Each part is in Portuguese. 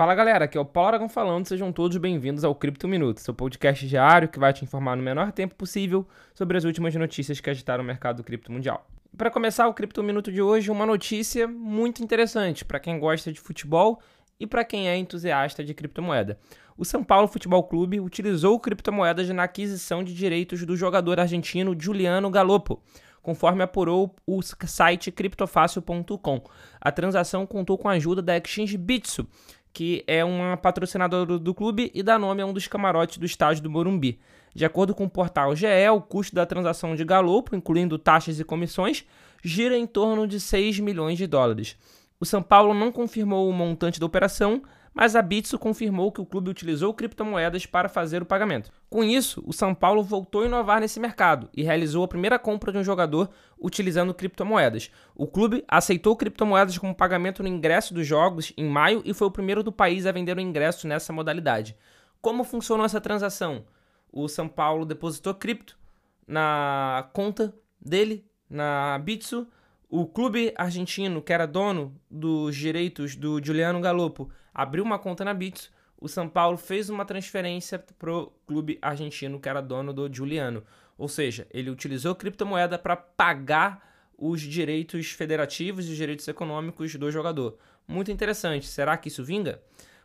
Fala galera, aqui é o Paulo Aragão falando, sejam todos bem-vindos ao Cripto Minuto, seu podcast diário que vai te informar no menor tempo possível sobre as últimas notícias que agitaram o mercado cripto mundial. Para começar o Cripto Minuto de hoje, uma notícia muito interessante para quem gosta de futebol e para quem é entusiasta de criptomoeda. O São Paulo Futebol Clube utilizou criptomoedas na aquisição de direitos do jogador argentino Juliano Galopo conforme apurou o site criptofácil.com. A transação contou com a ajuda da exchange Bitso, que é uma patrocinadora do clube e dá nome a um dos camarotes do estádio do Morumbi. De acordo com o portal GE, o custo da transação de Galopo, incluindo taxas e comissões, gira em torno de 6 milhões de dólares. O São Paulo não confirmou o montante da operação, mas a Bitso confirmou que o clube utilizou criptomoedas para fazer o pagamento. Com isso, o São Paulo voltou a inovar nesse mercado e realizou a primeira compra de um jogador utilizando criptomoedas. O clube aceitou criptomoedas como pagamento no ingresso dos jogos em maio e foi o primeiro do país a vender o ingresso nessa modalidade. Como funcionou essa transação? O São Paulo depositou cripto na conta dele, na Bitso, o clube argentino, que era dono dos direitos do Juliano Galopo, abriu uma conta na Bitso. O São Paulo fez uma transferência para o clube argentino, que era dono do Juliano. Ou seja, ele utilizou criptomoeda para pagar os direitos federativos e os direitos econômicos do jogador. Muito interessante. Será que isso vinga?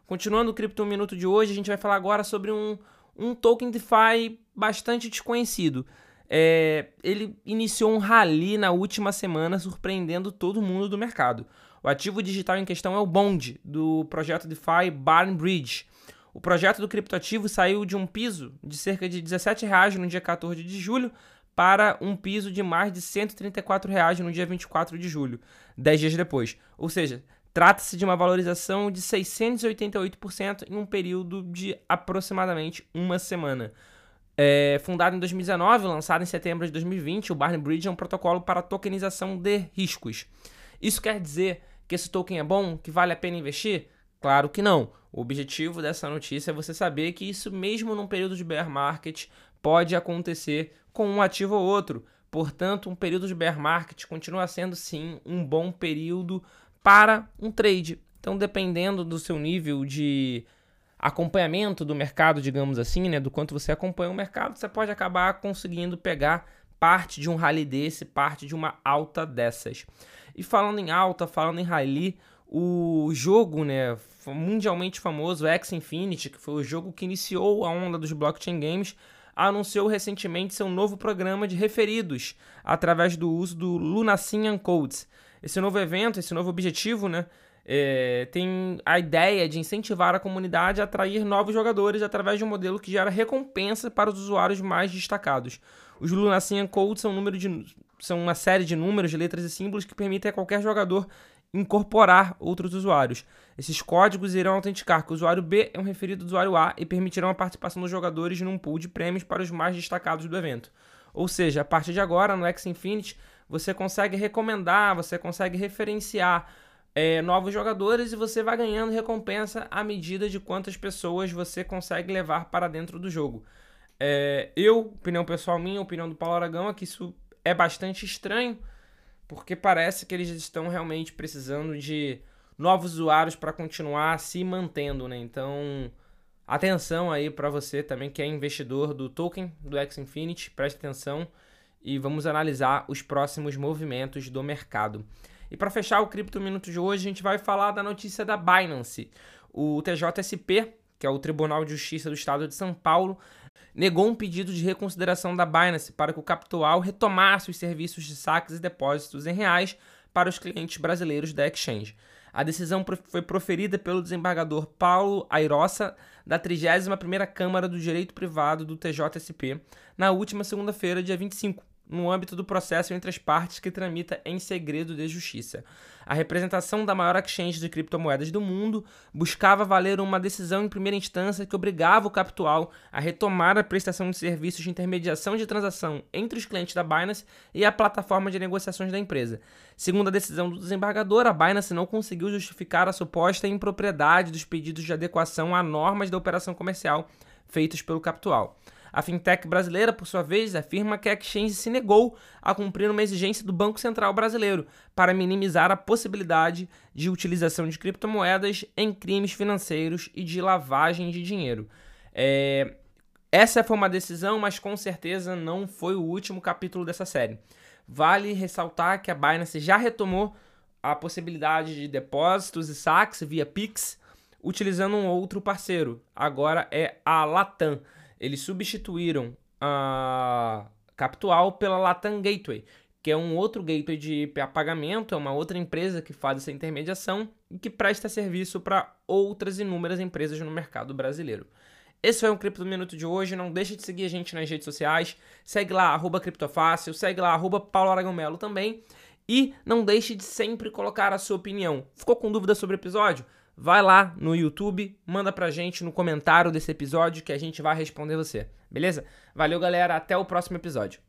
Continuando o Cripto Minuto de hoje, a gente vai falar agora sobre um, um token DeFi bastante desconhecido. É, ele iniciou um rally na última semana, surpreendendo todo mundo do mercado. O ativo digital em questão é o Bond, do projeto DeFi Barn Bridge. O projeto do criptoativo saiu de um piso de cerca de R$ reais no dia 14 de julho para um piso de mais de R$ reais no dia 24 de julho, 10 dias depois. Ou seja, trata-se de uma valorização de 688% em um período de aproximadamente uma semana. É, fundado em 2019, lançado em setembro de 2020, o Barney Bridge é um protocolo para tokenização de riscos. Isso quer dizer que esse token é bom, que vale a pena investir? Claro que não. O objetivo dessa notícia é você saber que isso, mesmo num período de bear market, pode acontecer com um ativo ou outro. Portanto, um período de bear market continua sendo sim um bom período para um trade. Então, dependendo do seu nível de acompanhamento do mercado, digamos assim, né, do quanto você acompanha o mercado, você pode acabar conseguindo pegar parte de um rally desse, parte de uma alta dessas. E falando em alta, falando em rally, o jogo, né, mundialmente famoso X Infinity, que foi o jogo que iniciou a onda dos blockchain games, anunciou recentemente seu novo programa de referidos através do uso do Lunacian Codes. Esse novo evento, esse novo objetivo, né, é, tem a ideia de incentivar a comunidade a atrair novos jogadores através de um modelo que gera recompensa para os usuários mais destacados. Os Lunacian Codes são, um de, são uma série de números, letras e símbolos que permitem a qualquer jogador incorporar outros usuários. Esses códigos irão autenticar que o usuário B é um referido do usuário A e permitirão a participação dos jogadores num pool de prêmios para os mais destacados do evento. Ou seja, a partir de agora, no X Infinity, você consegue recomendar, você consegue referenciar é, novos jogadores e você vai ganhando recompensa à medida de quantas pessoas você consegue levar para dentro do jogo. É, eu, opinião pessoal minha, opinião do Paulo Aragão, é que isso é bastante estranho, porque parece que eles estão realmente precisando de novos usuários para continuar se mantendo, né? Então, atenção aí para você também que é investidor do token do X Infinity, preste atenção e vamos analisar os próximos movimentos do mercado. E para fechar o Cripto Minuto de hoje, a gente vai falar da notícia da Binance. O TJSP, que é o Tribunal de Justiça do Estado de São Paulo, negou um pedido de reconsideração da Binance para que o Capital retomasse os serviços de saques e depósitos em reais para os clientes brasileiros da exchange. A decisão foi proferida pelo desembargador Paulo Airossa, da 31ª Câmara do Direito Privado do TJSP, na última segunda-feira, dia 25, no âmbito do processo entre as partes que tramita em segredo de justiça. A representação da maior exchange de criptomoedas do mundo buscava valer uma decisão em primeira instância que obrigava o Capital a retomar a prestação de serviços de intermediação de transação entre os clientes da Binance e a plataforma de negociações da empresa. Segundo a decisão do desembargador, a Binance não conseguiu justificar a suposta impropriedade dos pedidos de adequação a normas da operação comercial feitos pelo Capital. A fintech brasileira, por sua vez, afirma que a exchange se negou a cumprir uma exigência do Banco Central brasileiro para minimizar a possibilidade de utilização de criptomoedas em crimes financeiros e de lavagem de dinheiro. É... Essa foi uma decisão, mas com certeza não foi o último capítulo dessa série. Vale ressaltar que a Binance já retomou a possibilidade de depósitos e saques via Pix utilizando um outro parceiro. Agora é a Latam. Eles substituíram a Capital pela Latam Gateway, que é um outro gateway de pagamento, é uma outra empresa que faz essa intermediação e que presta serviço para outras inúmeras empresas no mercado brasileiro. Esse foi o Cripto Minuto de hoje. Não deixe de seguir a gente nas redes sociais. Segue lá, arroba Criptofácil. Segue lá, arroba Paulo Aragão Melo também. E não deixe de sempre colocar a sua opinião. Ficou com dúvida sobre o episódio? Vai lá no YouTube, manda pra gente no comentário desse episódio que a gente vai responder você. Beleza? Valeu, galera. Até o próximo episódio.